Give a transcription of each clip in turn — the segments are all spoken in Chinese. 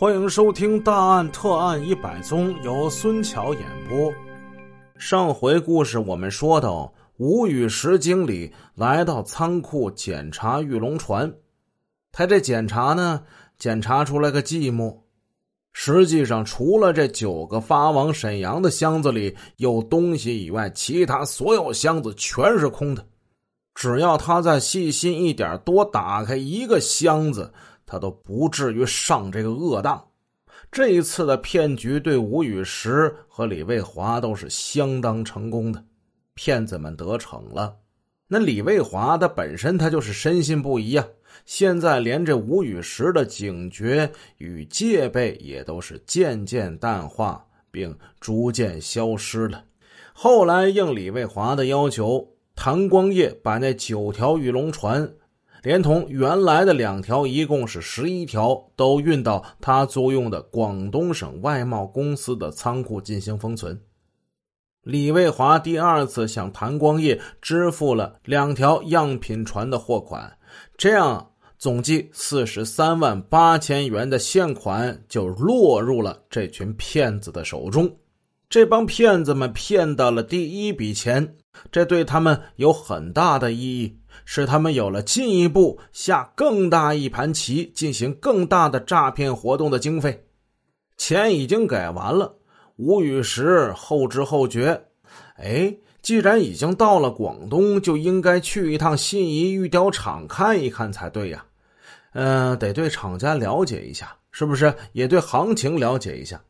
欢迎收听《大案特案一百宗》，由孙桥演播。上回故事我们说到，吴雨石经理来到仓库检查玉龙船，他这检查呢，检查出来个寂寞。实际上，除了这九个发往沈阳的箱子里有东西以外，其他所有箱子全是空的。只要他再细心一点，多打开一个箱子。他都不至于上这个恶当。这一次的骗局对吴雨石和李卫华都是相当成功的，骗子们得逞了。那李卫华他本身他就是深信不疑啊，现在连这吴雨石的警觉与戒备也都是渐渐淡化，并逐渐消失了。后来应李卫华的要求，谭光业把那九条玉龙船。连同原来的两条，一共是十一条，都运到他租用的广东省外贸公司的仓库进行封存。李卫华第二次向谭光业支付了两条样品船的货款，这样总计四十三万八千元的现款就落入了这群骗子的手中。这帮骗子们骗到了第一笔钱，这对他们有很大的意义。使他们有了进一步下更大一盘棋、进行更大的诈骗活动的经费。钱已经给完了，吴雨石后知后觉，哎，既然已经到了广东，就应该去一趟信宜玉雕厂看一看才对呀。嗯，得对厂家了解一下，是不是？也对行情了解一下。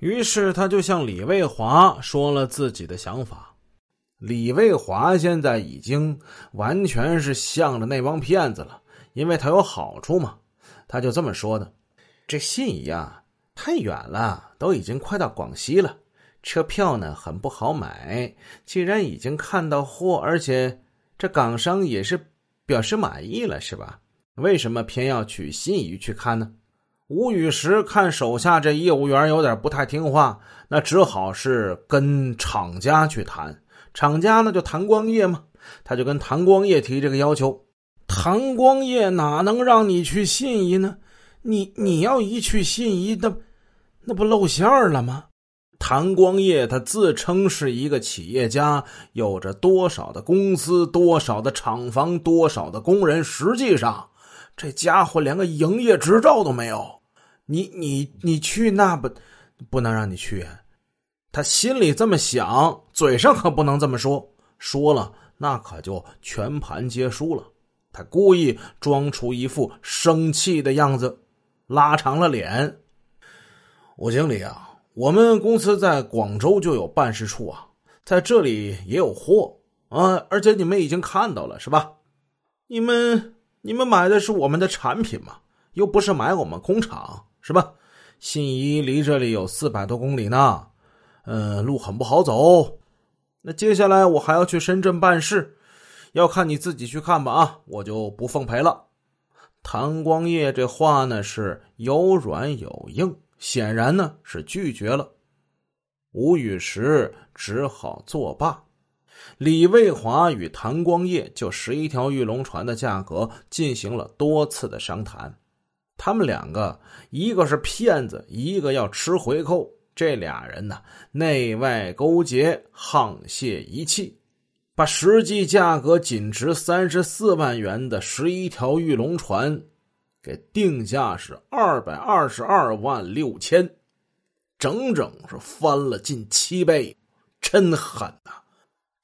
于是他就向李卫华说了自己的想法。李卫华现在已经完全是向着那帮骗子了，因为他有好处嘛。他就这么说的：“这信宜啊，太远了，都已经快到广西了，车票呢很不好买。既然已经看到货，而且这港商也是表示满意了，是吧？为什么偏要去信宜去看呢？”吴雨石看手下这业务员有点不太听话，那只好是跟厂家去谈。厂家呢就谭光业嘛，他就跟谭光业提这个要求。谭光业哪能让你去信宜呢？你你要一去信宜，那那不露馅了吗？谭光业他自称是一个企业家，有着多少的公司、多少的厂房、多少的工人，实际上这家伙连个营业执照都没有。你你你去那不不能让你去。他心里这么想，嘴上可不能这么说，说了那可就全盘皆输了。他故意装出一副生气的样子，拉长了脸。吴经理啊，我们公司在广州就有办事处啊，在这里也有货啊，而且你们已经看到了，是吧？你们你们买的是我们的产品嘛，又不是买我们工厂，是吧？信宜离这里有四百多公里呢。嗯，路很不好走。那接下来我还要去深圳办事，要看你自己去看吧啊，我就不奉陪了。谭光业这话呢是有软有硬，显然呢是拒绝了。吴雨石只好作罢。李卫华与谭光业就十一条玉龙船的价格进行了多次的商谈。他们两个，一个是骗子，一个要吃回扣。这俩人呢，内外勾结，沆瀣一气，把实际价格仅值三十四万元的十一条玉龙船，给定价是二百二十二万六千，整整是翻了近七倍，真狠呐！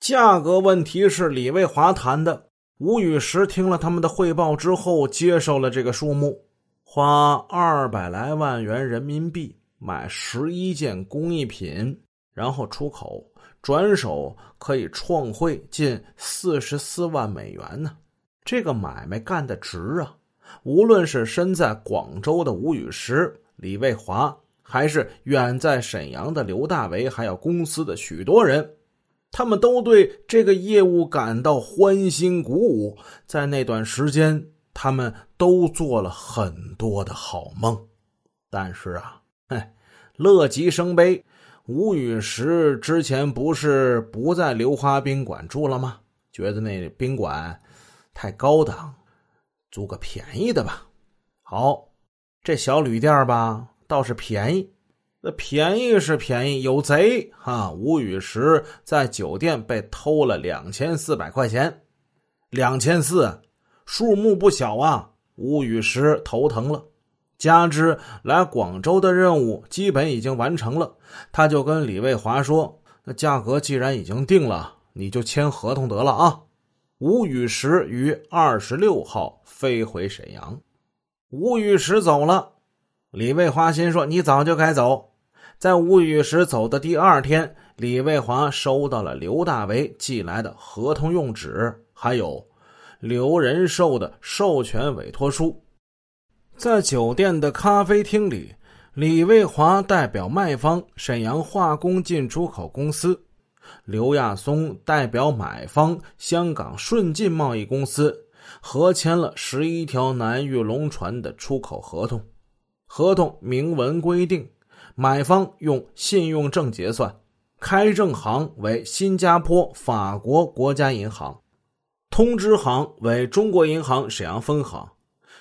价格问题是李卫华谈的，吴雨石听了他们的汇报之后，接受了这个数目，花二百来万元人民币。买十一件工艺品，然后出口，转手可以创汇近四十四万美元呢。这个买卖干得值啊！无论是身在广州的吴雨石、李卫华，还是远在沈阳的刘大为，还有公司的许多人，他们都对这个业务感到欢欣鼓舞。在那段时间，他们都做了很多的好梦，但是啊。哎，乐极生悲。吴雨石之前不是不在流花宾馆住了吗？觉得那宾馆太高档，租个便宜的吧。好，这小旅店吧，倒是便宜。那便宜是便宜，有贼哈！吴雨石在酒店被偷了两千四百块钱，两千四，数目不小啊！吴雨石头疼了，加之来广州的任务基本已经完成了，他就跟李卫华说：“那价格既然已经定了，你就签合同得了啊！”吴雨石于二十六号飞回沈阳。吴雨石走了，李卫华心说：“你早就该走。”在吴雨石走的第二天，李卫华收到了刘大为寄来的合同用纸，还有刘仁寿的授权委托书。在酒店的咖啡厅里，李卫华代表卖方沈阳化工进出口公司，刘亚松代表买方香港顺进贸易公司，合签了十一条南玉龙船的出口合同。合同明文规定。买方用信用证结算，开证行为新加坡法国国家银行，通知行为中国银行沈阳分行。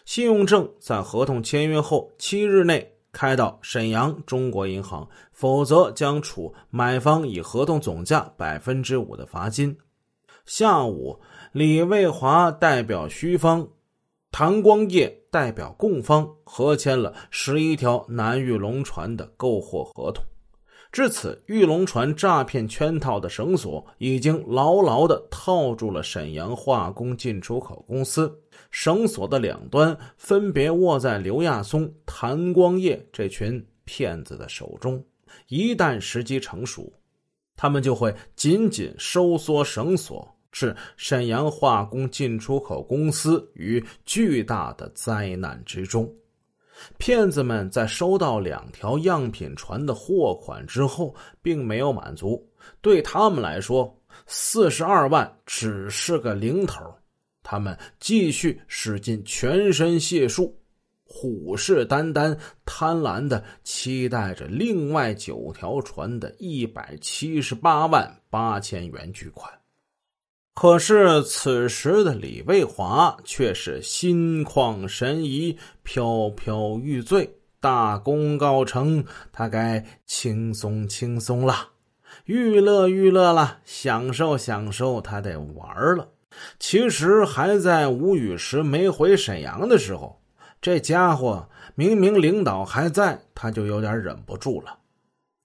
信用证在合同签约后七日内开到沈阳中国银行，否则将处买方以合同总价百分之五的罚金。下午，李卫华代表需方。谭光业代表供方合签了十一条南玉龙船的购货合同。至此，玉龙船诈骗圈套的绳索已经牢牢的套住了沈阳化工进出口公司。绳索的两端分别握在刘亚松、谭光业这群骗子的手中。一旦时机成熟，他们就会紧紧收缩绳索。是沈阳化工进出口公司于巨大的灾难之中。骗子们在收到两条样品船的货款之后，并没有满足。对他们来说，四十二万只是个零头。他们继续使尽全身解数，虎视眈眈、贪婪的期待着另外九条船的一百七十八万八千元巨款。可是此时的李卫华却是心旷神怡、飘飘欲醉。大功告成，他该轻松轻松了，娱乐娱乐了，享受享受，他得玩了。其实还在吴雨石没回沈阳的时候，这家伙明明领导还在，他就有点忍不住了。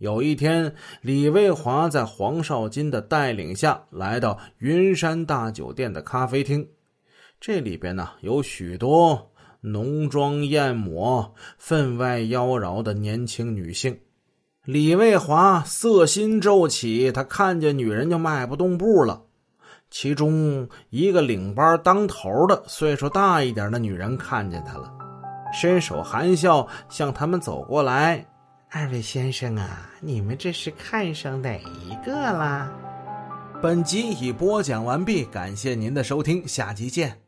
有一天，李卫华在黄少金的带领下来到云山大酒店的咖啡厅。这里边呢有许多浓妆艳抹、分外妖娆的年轻女性。李卫华色心骤起，他看见女人就迈不动步了。其中一个领班当头的、岁数大一点的女人看见他了，伸手含笑向他们走过来。二位先生啊，你们这是看上哪一个啦？本集已播讲完毕，感谢您的收听，下集见。